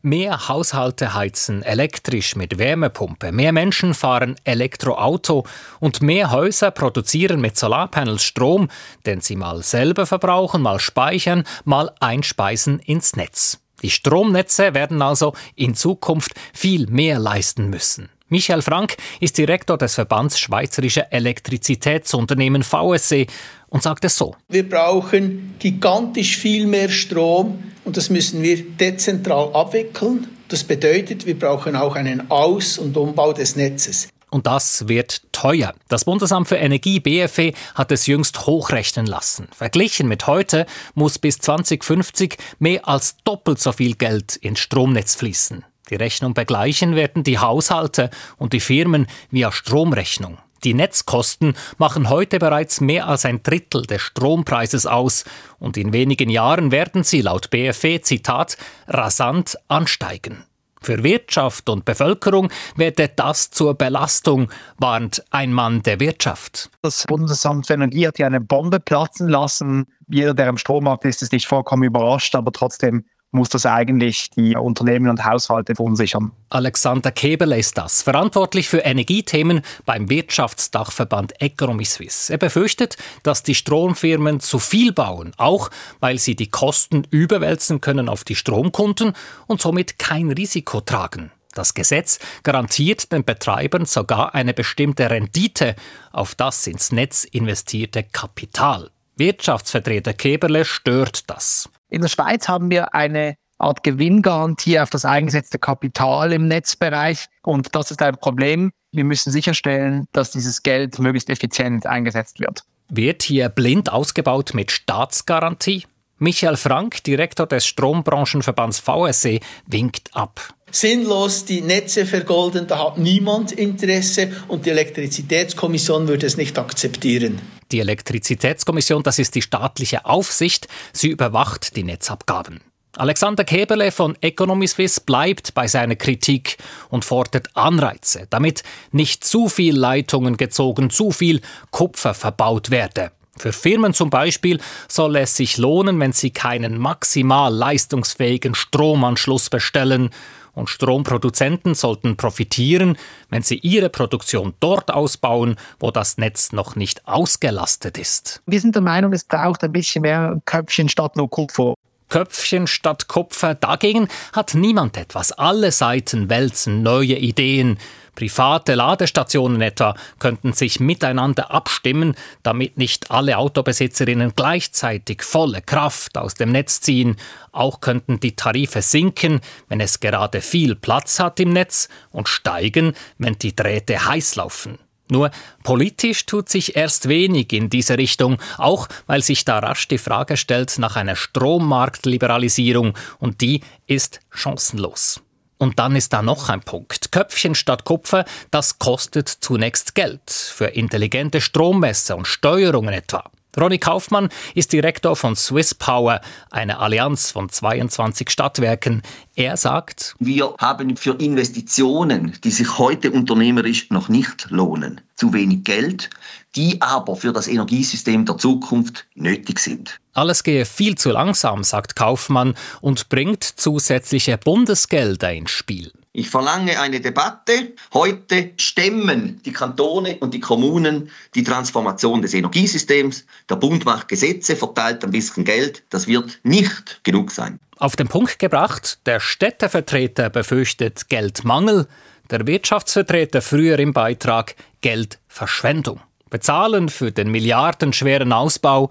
K: Mehr Haushalte heizen elektrisch mit Wärmepumpe, mehr Menschen fahren Elektroauto und mehr Häuser produzieren mit Solarpanels Strom, den sie mal selber verbrauchen, mal speichern, mal einspeisen ins Netz. Die Stromnetze werden also in Zukunft viel mehr leisten müssen. Michael Frank ist Direktor des Verbands Schweizerischer Elektrizitätsunternehmen VSC und sagt es so.
L: Wir brauchen gigantisch viel mehr Strom und das müssen wir dezentral abwickeln. Das bedeutet, wir brauchen auch einen Aus- und Umbau des Netzes.
K: Und das wird teuer. Das Bundesamt für Energie BFE hat es jüngst hochrechnen lassen. Verglichen mit heute muss bis 2050 mehr als doppelt so viel Geld ins Stromnetz fließen. Die Rechnung begleichen werden die Haushalte und die Firmen via Stromrechnung. Die Netzkosten machen heute bereits mehr als ein Drittel des Strompreises aus und in wenigen Jahren werden sie laut BFE Zitat rasant ansteigen. Für Wirtschaft und Bevölkerung werde das zur Belastung, warnt ein Mann der Wirtschaft.
M: Das Bundesamt für Energie hat ja eine Bombe platzen lassen. Jeder, der im Strommarkt ist, ist nicht vollkommen überrascht, aber trotzdem muss das eigentlich die Unternehmen und Haushalte verunsichern.
K: Alexander Keberle ist das, verantwortlich für Energiethemen beim Wirtschaftsdachverband Economy Suisse. Er befürchtet, dass die Stromfirmen zu viel bauen, auch weil sie die Kosten überwälzen können auf die Stromkunden und somit kein Risiko tragen. Das Gesetz garantiert den Betreibern sogar eine bestimmte Rendite auf das ins Netz investierte Kapital. Wirtschaftsvertreter Keberle stört das.
M: In der Schweiz haben wir eine Art Gewinngarantie auf das eingesetzte Kapital im Netzbereich. Und das ist ein Problem. Wir müssen sicherstellen, dass dieses Geld möglichst effizient eingesetzt wird.
K: Wird hier blind ausgebaut mit Staatsgarantie? Michael Frank, Direktor des Strombranchenverbands VSE, winkt ab.
L: Sinnlos die Netze vergolden, da hat niemand Interesse und die Elektrizitätskommission würde es nicht akzeptieren.
K: Die Elektrizitätskommission, das ist die staatliche Aufsicht, sie überwacht die Netzabgaben. Alexander Keberle von Economy Suisse bleibt bei seiner Kritik und fordert Anreize, damit nicht zu viel Leitungen gezogen, zu viel Kupfer verbaut werde. Für Firmen zum Beispiel soll es sich lohnen, wenn sie keinen maximal leistungsfähigen Stromanschluss bestellen und Stromproduzenten sollten profitieren, wenn sie ihre Produktion dort ausbauen, wo das Netz noch nicht ausgelastet ist.
M: Wir sind der Meinung, es braucht ein bisschen mehr Köpfchen statt nur Kupfer.
K: Köpfchen statt Kupfer. Dagegen hat niemand etwas. Alle Seiten wälzen neue Ideen. Private Ladestationen etwa könnten sich miteinander abstimmen, damit nicht alle Autobesitzerinnen gleichzeitig volle Kraft aus dem Netz ziehen. Auch könnten die Tarife sinken, wenn es gerade viel Platz hat im Netz und steigen, wenn die Drähte heiß laufen. Nur politisch tut sich erst wenig in diese Richtung, auch weil sich da rasch die Frage stellt nach einer Strommarktliberalisierung und die ist chancenlos. Und dann ist da noch ein Punkt. Köpfchen statt Kupfer, das kostet zunächst Geld. Für intelligente Strommesser und Steuerungen etwa. Ronny Kaufmann ist Direktor von Swiss Power, eine Allianz von 22 Stadtwerken. Er sagt,
N: wir haben für Investitionen, die sich heute unternehmerisch noch nicht lohnen, zu wenig Geld, die aber für das Energiesystem der Zukunft nötig sind.
K: Alles gehe viel zu langsam, sagt Kaufmann, und bringt zusätzliche Bundesgelder ins Spiel.
N: Ich verlange eine Debatte. Heute stemmen die Kantone und die Kommunen die Transformation des Energiesystems. Der Bund macht Gesetze, verteilt ein bisschen Geld. Das wird nicht genug sein.
K: Auf den Punkt gebracht, der Städtevertreter befürchtet Geldmangel, der Wirtschaftsvertreter früher im Beitrag Geldverschwendung. Bezahlen für den milliardenschweren Ausbau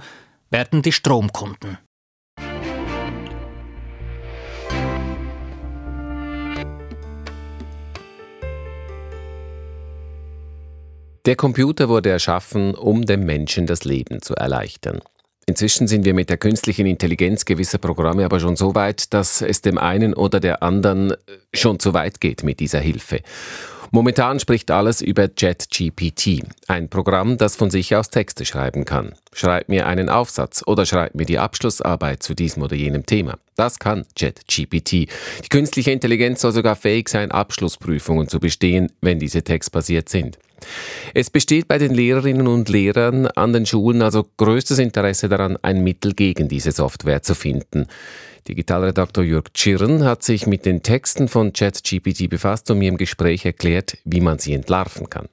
K: werden die Stromkunden.
B: Der Computer wurde erschaffen, um dem Menschen das Leben zu erleichtern. Inzwischen sind wir mit der künstlichen Intelligenz gewisser Programme aber schon so weit, dass es dem einen oder der anderen äh, schon zu weit geht mit dieser Hilfe. Momentan spricht alles über JetGPT, ein Programm, das von sich aus Texte schreiben kann. Schreib mir einen Aufsatz oder schreib mir die Abschlussarbeit zu diesem oder jenem Thema. Das kann JetGPT. Die künstliche Intelligenz soll sogar fähig sein, Abschlussprüfungen zu bestehen, wenn diese textbasiert sind. Es besteht bei den Lehrerinnen und Lehrern an den Schulen also größtes Interesse daran, ein Mittel gegen diese Software zu finden. Digitalredaktor Jörg Tschirren hat sich mit den Texten von ChatGPT befasst und mir im Gespräch erklärt, wie man sie entlarven kann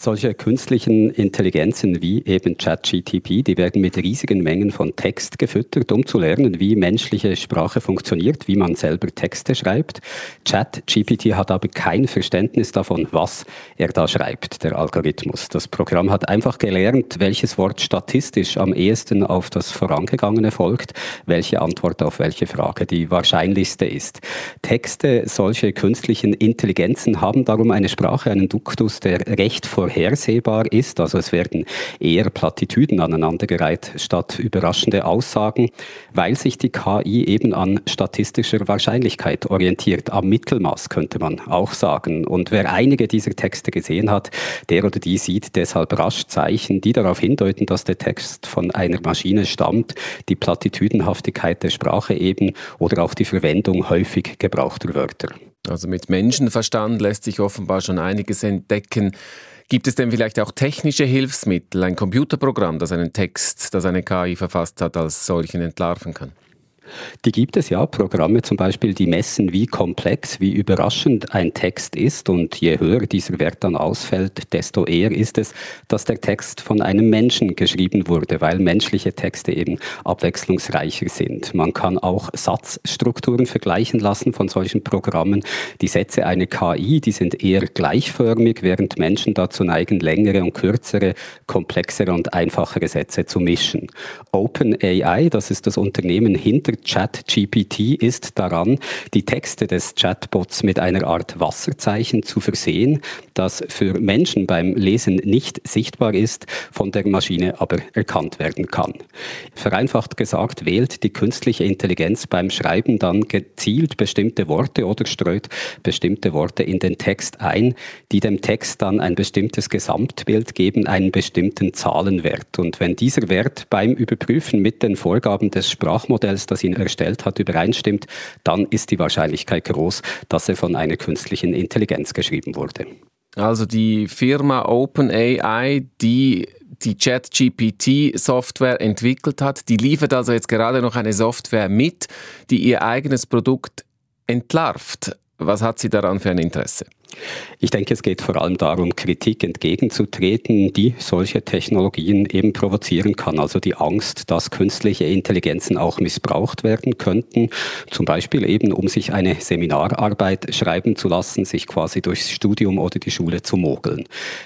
O: solche künstlichen Intelligenzen wie eben ChatGTP, die werden mit riesigen Mengen von Text gefüttert, um zu lernen, wie menschliche Sprache funktioniert, wie man selber Texte schreibt. ChatGPT hat aber kein Verständnis davon, was er da schreibt, der Algorithmus. Das Programm hat einfach gelernt, welches Wort statistisch am ehesten auf das vorangegangene folgt, welche Antwort auf welche Frage die wahrscheinlichste ist. Texte, solche künstlichen Intelligenzen haben darum eine Sprache, einen Duktus, der recht vor vorhersehbar ist. Also es werden eher Plattitüden aneinandergereiht statt überraschende Aussagen, weil sich die KI eben an statistischer Wahrscheinlichkeit orientiert, am Mittelmaß könnte man auch sagen. Und wer einige dieser Texte gesehen hat, der oder die sieht deshalb rasch Zeichen, die darauf hindeuten, dass der Text von einer Maschine stammt, die Plattitüdenhaftigkeit der Sprache eben oder auch die Verwendung häufig gebrauchter Wörter.
B: Also mit Menschenverstand lässt sich offenbar schon einiges entdecken. Gibt es denn vielleicht auch technische Hilfsmittel, ein Computerprogramm, das einen Text, das eine KI verfasst hat, als solchen entlarven kann?
O: Die gibt es ja, Programme zum Beispiel, die messen, wie komplex, wie überraschend ein Text ist. Und je höher dieser Wert dann ausfällt, desto eher ist es, dass der Text von einem Menschen geschrieben wurde, weil menschliche Texte eben abwechslungsreicher sind. Man kann auch Satzstrukturen vergleichen lassen von solchen Programmen. Die Sätze einer KI, die sind eher gleichförmig, während Menschen dazu neigen, längere und kürzere, komplexere und einfachere Sätze zu mischen. OpenAI, das ist das Unternehmen hinter ChatGPT ist daran, die Texte des Chatbots mit einer Art Wasserzeichen zu versehen, das für Menschen beim Lesen nicht sichtbar ist, von der Maschine aber erkannt werden kann. Vereinfacht gesagt wählt die künstliche Intelligenz beim Schreiben dann gezielt bestimmte Worte oder streut bestimmte Worte in den Text ein, die dem Text dann ein bestimmtes Gesamtbild geben, einen bestimmten Zahlenwert. Und wenn dieser Wert beim Überprüfen mit den Vorgaben des Sprachmodells, das ihn ihn erstellt hat, übereinstimmt, dann ist die Wahrscheinlichkeit groß, dass er von einer künstlichen Intelligenz geschrieben wurde.
B: Also die Firma OpenAI, die die ChatGPT-Software entwickelt hat, die liefert also jetzt gerade noch eine Software mit, die ihr eigenes Produkt entlarvt. Was hat sie daran für ein Interesse?
O: Ich denke, es geht vor allem darum, Kritik entgegenzutreten, die solche Technologien eben provozieren kann. Also die Angst, dass künstliche Intelligenzen auch missbraucht werden könnten. Zum Beispiel eben, um sich eine Seminararbeit schreiben zu lassen, sich quasi durchs Studium oder die Schule zu mogeln.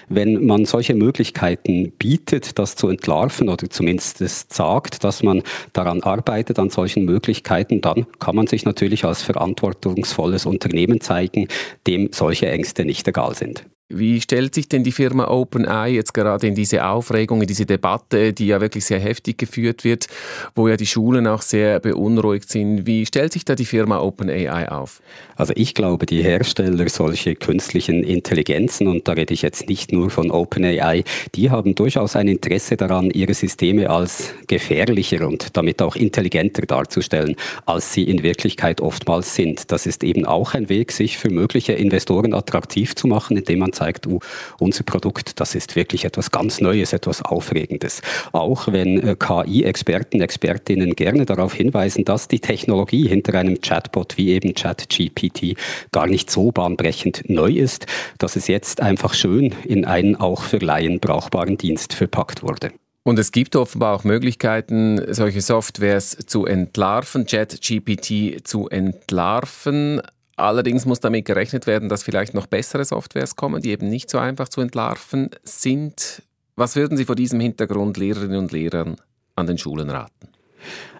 O: Wenn man solche Möglichkeiten bietet, das zu entlarven oder zumindest sagt, dass man daran arbeitet, an solchen Möglichkeiten, dann kann man sich natürlich als verantwortungsvolles Unternehmen zeigen, dem solche Ängste nicht egal sind.
B: Wie stellt sich denn die Firma OpenAI jetzt gerade in diese Aufregung, in diese Debatte, die ja wirklich sehr heftig geführt wird, wo ja die Schulen auch sehr beunruhigt sind? Wie stellt sich da die Firma OpenAI auf?
O: Also ich glaube, die Hersteller solcher künstlichen Intelligenzen, und da rede ich jetzt nicht nur von OpenAI, die haben durchaus ein Interesse daran, ihre Systeme als gefährlicher und damit auch intelligenter darzustellen, als sie in Wirklichkeit oftmals sind. Das ist eben auch ein Weg, sich für mögliche Investoren attraktiv zu machen, indem man zeigt, uh, unser Produkt, das ist wirklich etwas ganz Neues, etwas Aufregendes. Auch wenn äh, KI-Experten, Expertinnen gerne darauf hinweisen, dass die Technologie hinter einem Chatbot wie eben ChatGPT gar nicht so bahnbrechend neu ist, dass es jetzt einfach schön in einen auch für Laien brauchbaren Dienst verpackt wurde.
B: Und es gibt offenbar auch Möglichkeiten, solche Softwares zu entlarven, ChatGPT zu entlarven. Allerdings muss damit gerechnet werden, dass vielleicht noch bessere Softwares kommen, die eben nicht so einfach zu entlarven sind. Was würden Sie vor diesem Hintergrund Lehrerinnen und Lehrern an den Schulen raten?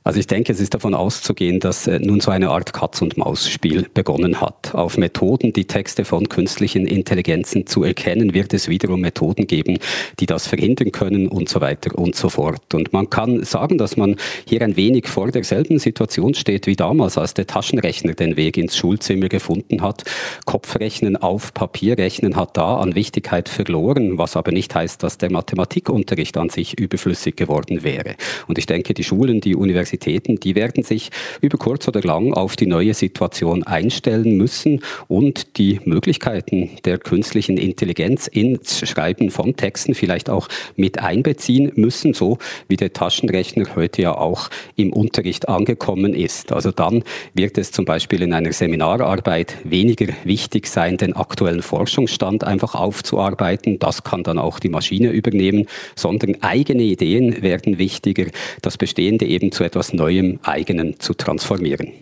O: Also ich denke, es ist davon auszugehen, dass äh, nun so eine Art Katz-und-Maus-Spiel begonnen hat. Auf Methoden, die Texte von künstlichen Intelligenzen zu erkennen, wird es wiederum Methoden geben, die das verhindern können und so weiter und so fort. Und man kann sagen, dass man hier ein wenig vor derselben Situation steht wie damals, als der Taschenrechner den Weg ins Schulzimmer gefunden hat. Kopfrechnen auf Papierrechnen hat da an Wichtigkeit verloren, was aber nicht heißt, dass der Mathematikunterricht an sich überflüssig geworden wäre. Und ich denke, die Schulen, die Universitäten, Universitäten, die werden sich über kurz oder lang auf die neue Situation einstellen müssen und die Möglichkeiten der künstlichen Intelligenz ins Schreiben von Texten vielleicht auch mit einbeziehen müssen, so wie der Taschenrechner heute ja auch im Unterricht angekommen ist. Also dann wird es zum Beispiel in einer Seminararbeit weniger wichtig sein, den aktuellen Forschungsstand einfach aufzuarbeiten. Das kann dann auch die Maschine übernehmen, sondern eigene Ideen werden wichtiger, das Bestehende eben zu etwas etwas Neuem, Eigenen zu transformieren.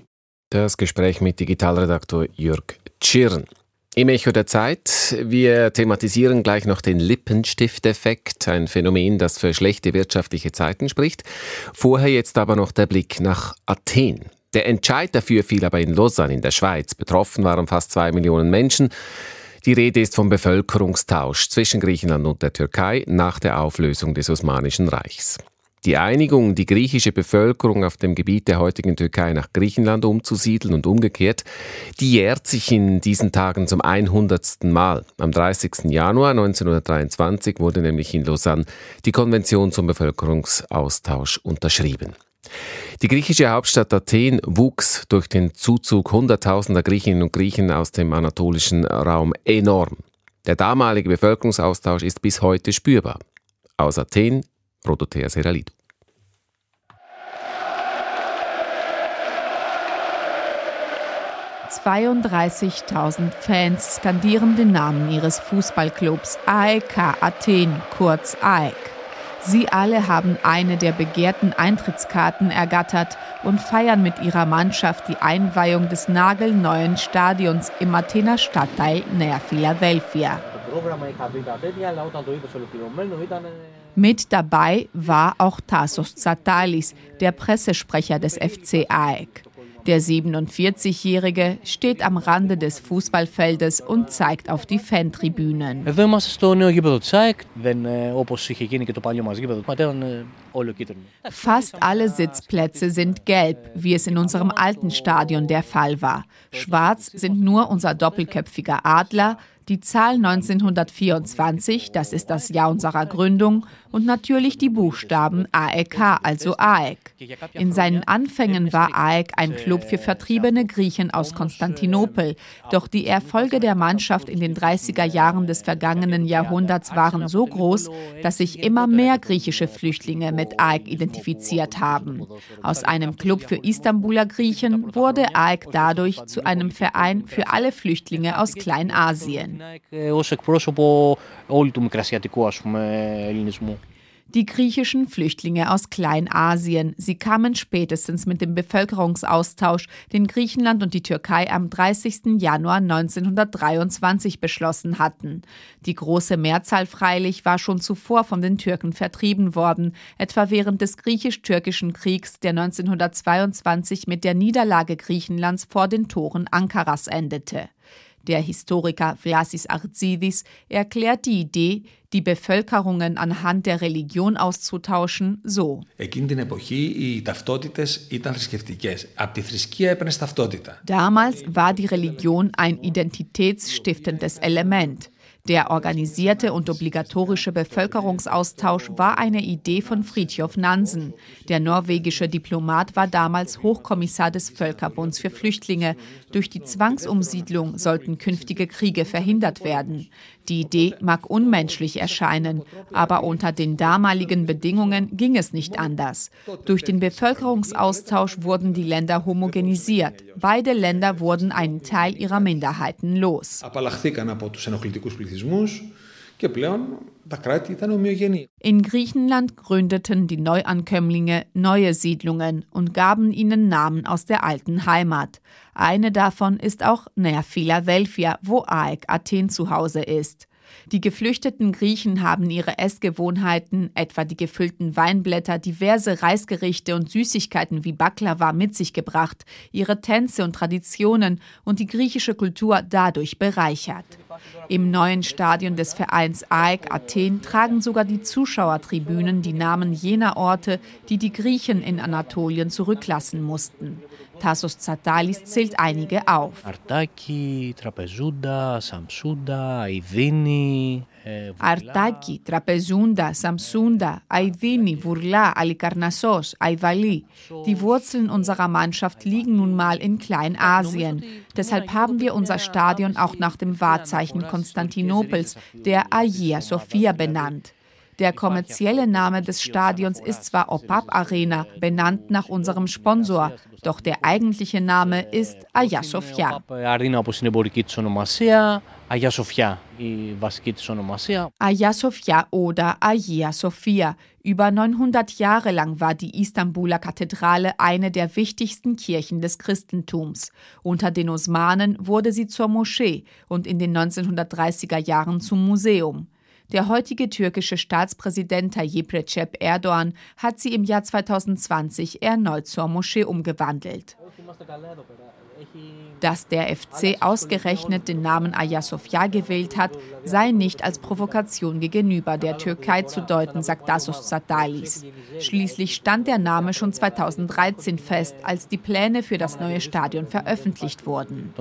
B: Das Gespräch mit Digitalredaktor Jörg Tschirn. Im Echo der Zeit. Wir thematisieren gleich noch den Lippenstifteffekt, ein Phänomen, das für schlechte wirtschaftliche Zeiten spricht. Vorher jetzt aber noch der Blick nach Athen. Der Entscheid dafür fiel aber in Lausanne in der Schweiz. Betroffen waren fast zwei Millionen Menschen. Die Rede ist vom Bevölkerungstausch zwischen Griechenland und der Türkei nach der Auflösung des Osmanischen Reichs. Die Einigung, die griechische Bevölkerung auf dem Gebiet der heutigen Türkei nach Griechenland umzusiedeln und umgekehrt, die jährt sich in diesen Tagen zum 100. Mal. Am 30. Januar 1923 wurde nämlich in Lausanne die Konvention zum Bevölkerungsaustausch unterschrieben. Die griechische Hauptstadt Athen wuchs durch den Zuzug hunderttausender Griechinnen und Griechen aus dem anatolischen Raum enorm. Der damalige Bevölkerungsaustausch ist bis heute spürbar. Aus Athen Prodotea Seralidou.
P: ...32.000 Fans skandieren den Namen ihres Fußballclubs AEK Athen, kurz AEK. Sie alle haben eine der begehrten Eintrittskarten ergattert und feiern mit ihrer Mannschaft die Einweihung des nagelneuen Stadions im Athener Stadtteil Nea Philadelphia. Mit dabei war auch Tassos Tsatalis, der Pressesprecher des FC AEK. Der 47-Jährige steht am Rande des Fußballfeldes und zeigt auf die Fantribünen. Fast alle Sitzplätze sind gelb, wie es in unserem alten Stadion der Fall war. Schwarz sind nur unser doppelköpfiger Adler, die Zahl 1924, das ist das Jahr unserer Gründung, und natürlich die Buchstaben AEK, also AEK. In seinen Anfängen war AEK ein Club für vertriebene Griechen aus Konstantinopel, doch die Erfolge der Mannschaft in den 30er Jahren des vergangenen Jahrhunderts waren so groß, dass sich immer mehr griechische Flüchtlinge mit AEK identifiziert haben. Aus einem Club für Istanbuler Griechen wurde AEK dadurch zu einem Verein für alle Flüchtlinge aus Kleinasien. Die griechischen Flüchtlinge aus Kleinasien. Sie kamen spätestens mit dem Bevölkerungsaustausch, den Griechenland und die Türkei am 30. Januar 1923 beschlossen hatten. Die große Mehrzahl freilich war schon zuvor von den Türken vertrieben worden, etwa während des griechisch-türkischen Kriegs, der 1922 mit der Niederlage Griechenlands vor den Toren Ankaras endete. Der Historiker Vlasis Artzidis erklärt die Idee, die Bevölkerungen anhand der Religion auszutauschen, so. Damals war die Religion ein identitätsstiftendes Element. Der organisierte und obligatorische Bevölkerungsaustausch war eine Idee von Fridtjof Nansen. Der norwegische Diplomat war damals Hochkommissar des Völkerbunds für Flüchtlinge. Durch die Zwangsumsiedlung sollten künftige Kriege verhindert werden. Die Idee mag unmenschlich erscheinen, aber unter den damaligen Bedingungen ging es nicht anders. Durch den Bevölkerungsaustausch wurden die Länder homogenisiert. Beide Länder wurden einen Teil ihrer Minderheiten los. In Griechenland gründeten die Neuankömmlinge neue Siedlungen und gaben ihnen Namen aus der alten Heimat. Eine davon ist auch Nea Philadelphia, wo AEK Athen zu Hause ist. Die geflüchteten Griechen haben ihre Essgewohnheiten, etwa die gefüllten Weinblätter, diverse Reisgerichte und Süßigkeiten wie Baklava mit sich gebracht, ihre Tänze und Traditionen und die griechische Kultur dadurch bereichert. Im neuen Stadion des Vereins AEK Athen tragen sogar die Zuschauertribünen die Namen jener Orte, die die Griechen in Anatolien zurücklassen mussten. Tassos Tsatalis zählt einige auf. Artaki, Trapezunda, Samsunda, Aidini, Αρτάκι, Τραπεζούντα, Samsunda, Aidini, Vurla, Alikarnassos, Aivali. Die Wurzeln unserer Mannschaft liegen nun mal in Kleinasien. Deshalb haben wir unser Stadion auch nach dem Wahrzeichen Konstantinopels, der Hagia Sophia, benannt. Der kommerzielle Name des Stadions ist zwar Opap Arena, benannt nach unserem Sponsor, doch der eigentliche Name ist Aya Sofia. Aya Sofia, Aya Sofia oder Aya Sofia. Über 900 Jahre lang war die Istanbuler Kathedrale eine der wichtigsten Kirchen des Christentums. Unter den Osmanen wurde sie zur Moschee und in den 1930er Jahren zum Museum. Der heutige türkische Staatspräsident Tayyip Recep Erdogan hat sie im Jahr 2020 erneut zur Moschee umgewandelt. Dass der FC ausgerechnet den Namen Ayia Sophia gewählt hat, sei nicht als Provokation gegenüber der Türkei zu deuten, sagt Dasos Zatalis. Schließlich stand der Name schon 2013 fest, als die Pläne für das neue Stadion veröffentlicht wurden.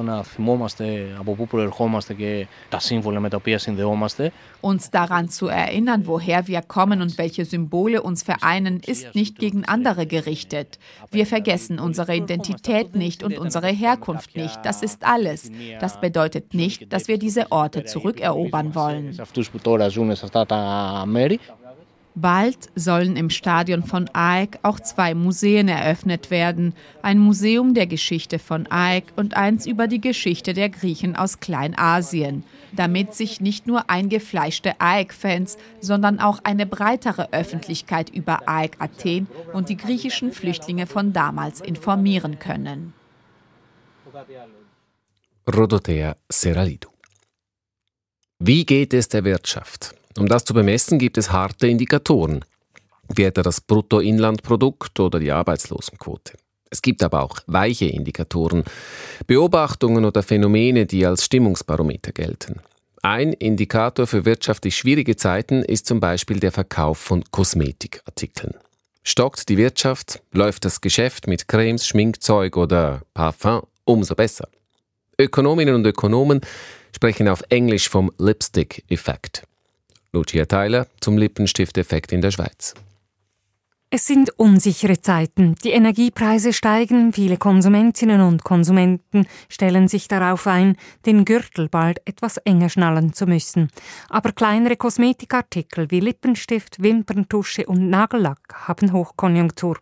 P: Uns daran zu erinnern, woher wir kommen und welche Symbole uns vereinen, ist nicht gegen andere gerichtet. Wir vergessen unsere Identität nicht und unsere Herkunft nicht. Das ist alles. Das bedeutet nicht, dass wir diese Orte zurückerobern wollen. Bald sollen im Stadion von AEK auch zwei Museen eröffnet werden. Ein Museum der Geschichte von AEK und eins über die Geschichte der Griechen aus Kleinasien. Damit sich nicht nur eingefleischte AEK-Fans, sondern auch eine breitere Öffentlichkeit über AEK Athen und die griechischen Flüchtlinge von damals informieren können.
B: Rodotea Seralidu. Wie geht es der Wirtschaft? Um das zu bemessen, gibt es harte Indikatoren, wie etwa das Bruttoinlandprodukt oder die Arbeitslosenquote. Es gibt aber auch weiche Indikatoren, Beobachtungen oder Phänomene, die als Stimmungsbarometer gelten. Ein Indikator für wirtschaftlich schwierige Zeiten ist zum Beispiel der Verkauf von Kosmetikartikeln. Stockt die Wirtschaft, läuft das Geschäft mit Cremes, Schminkzeug oder Parfum umso besser. Ökonominnen und Ökonomen sprechen auf Englisch vom Lipstick-Effekt. Lucia Theiler zum Lippenstifteffekt in der Schweiz.
K: Es sind unsichere Zeiten. Die Energiepreise steigen, viele Konsumentinnen und Konsumenten stellen sich darauf ein, den Gürtel bald etwas enger schnallen zu müssen. Aber kleinere Kosmetikartikel wie Lippenstift, Wimperntusche und Nagellack haben Hochkonjunktur.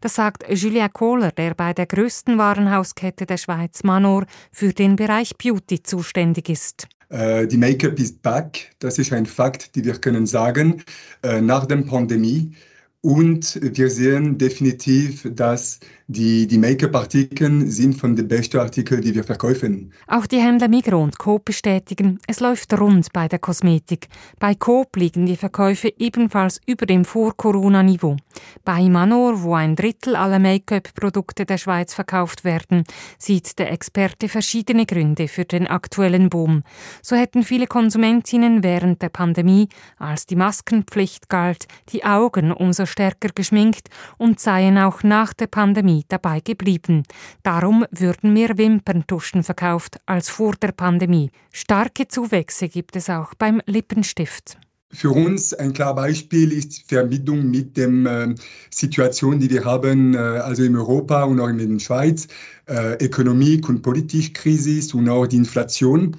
K: Das sagt Julia Kohler, der bei der größten Warenhauskette der Schweiz Manor für den Bereich Beauty zuständig ist.
Q: Äh, die Make-up ist back. Das ist ein Fakt, den wir können sagen. Äh, nach der Pandemie und wir sehen definitiv, dass die, die Make-up-Artikel sind von den besten Artikeln, die wir verkaufen.
K: Auch die Händler Migros und Coop bestätigen, es läuft rund bei der Kosmetik. Bei Coop liegen die Verkäufe ebenfalls über dem Vor-Corona-Niveau. Bei Manor, wo ein Drittel aller Make-up-Produkte der Schweiz verkauft werden, sieht der Experte verschiedene Gründe für den aktuellen Boom. So hätten viele Konsumentinnen während der Pandemie, als die Maskenpflicht galt, die Augen umso stärker geschminkt und seien auch nach der Pandemie dabei geblieben. Darum würden mehr Wimperntuschen verkauft als vor der Pandemie. Starke Zuwächse gibt es auch beim Lippenstift.
Q: Für uns ein klares Beispiel ist die Verbindung mit der äh, Situation, die wir haben, äh, also in Europa und auch in der Schweiz, äh, Ökonomik und politische Krise und auch die Inflation.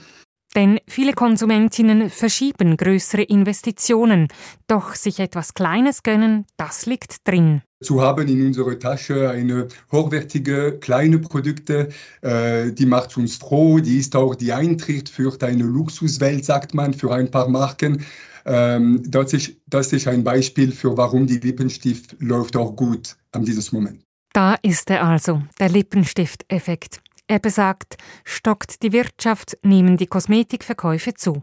K: Denn viele Konsumentinnen verschieben größere Investitionen, doch sich etwas Kleines gönnen, das liegt drin.
Q: Zu haben in unserer Tasche eine hochwertige kleine Produkte, äh, die macht uns froh, die ist auch die Eintritt für eine Luxuswelt, sagt man, für ein paar Marken. Ähm, das, ist, das ist ein Beispiel für warum die Lippenstift läuft auch gut an dieses Moment.
K: Da ist er also, der Lippenstift-Effekt. Er besagt, stockt die Wirtschaft, nehmen die Kosmetikverkäufe zu.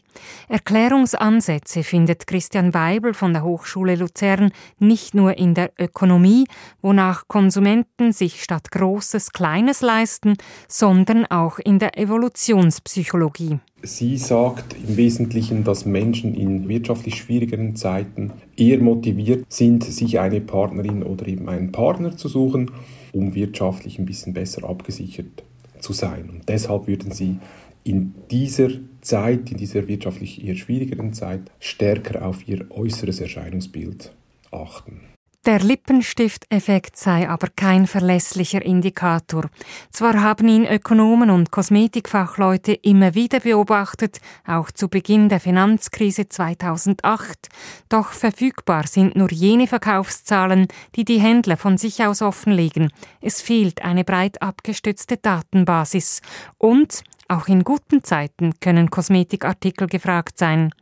K: Erklärungsansätze findet Christian Weibel von der Hochschule Luzern nicht nur in der Ökonomie, wonach Konsumenten sich statt Großes Kleines leisten, sondern auch in der Evolutionspsychologie.
R: Sie sagt im Wesentlichen, dass Menschen in wirtschaftlich schwierigeren Zeiten eher motiviert sind, sich eine Partnerin oder eben einen Partner zu suchen, um wirtschaftlich ein bisschen besser abgesichert zu sein. Und deshalb würden sie in dieser Zeit, in dieser wirtschaftlich eher schwierigeren Zeit, stärker auf ihr äußeres Erscheinungsbild achten.
K: Der Lippenstifteffekt sei aber kein verlässlicher Indikator. Zwar haben ihn Ökonomen und Kosmetikfachleute immer wieder beobachtet, auch zu Beginn der Finanzkrise 2008, doch verfügbar sind nur jene Verkaufszahlen, die die Händler von sich aus offenlegen. Es fehlt eine breit abgestützte Datenbasis. Und auch in guten Zeiten können Kosmetikartikel gefragt sein.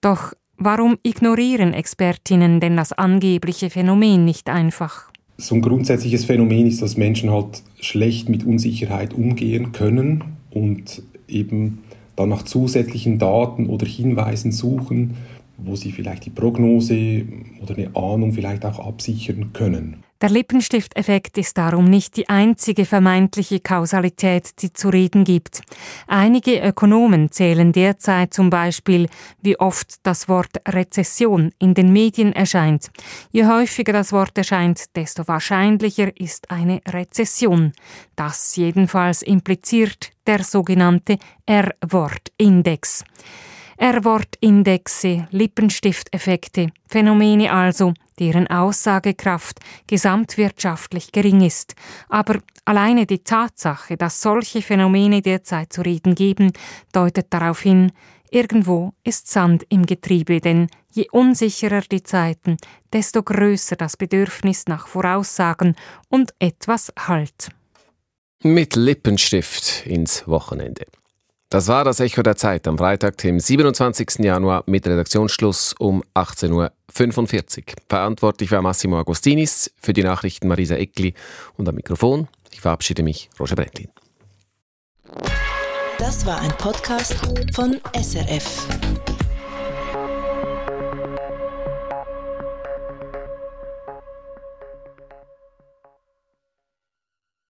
K: Doch Warum ignorieren Expertinnen denn das angebliche Phänomen nicht einfach?
R: So ein grundsätzliches Phänomen ist, dass Menschen halt schlecht mit Unsicherheit umgehen können und eben dann nach zusätzlichen Daten oder Hinweisen suchen, wo sie vielleicht die Prognose oder eine Ahnung vielleicht auch absichern können.
K: Der Lippenstifteffekt ist darum nicht die einzige vermeintliche Kausalität, die zu reden gibt. Einige Ökonomen zählen derzeit zum Beispiel, wie oft das Wort Rezession in den Medien erscheint. Je häufiger das Wort erscheint, desto wahrscheinlicher ist eine Rezession. Das jedenfalls impliziert der sogenannte R-Wort-Index. R-Wort-Indexe, Lippenstifteffekte, Phänomene also, deren Aussagekraft gesamtwirtschaftlich gering ist. Aber alleine die Tatsache, dass solche Phänomene derzeit zu reden geben, deutet darauf hin, irgendwo ist Sand im Getriebe, denn je unsicherer die Zeiten, desto größer das Bedürfnis nach Voraussagen und etwas Halt.
B: Mit Lippenstift ins Wochenende. Das war das Echo der Zeit am Freitag, dem 27. Januar mit Redaktionsschluss um 18.45 Uhr. Verantwortlich war Massimo Agostinis, für die Nachrichten Marisa Eckli und am Mikrofon. Ich verabschiede mich, Roger Brettlin.
S: Das war ein Podcast von SRF.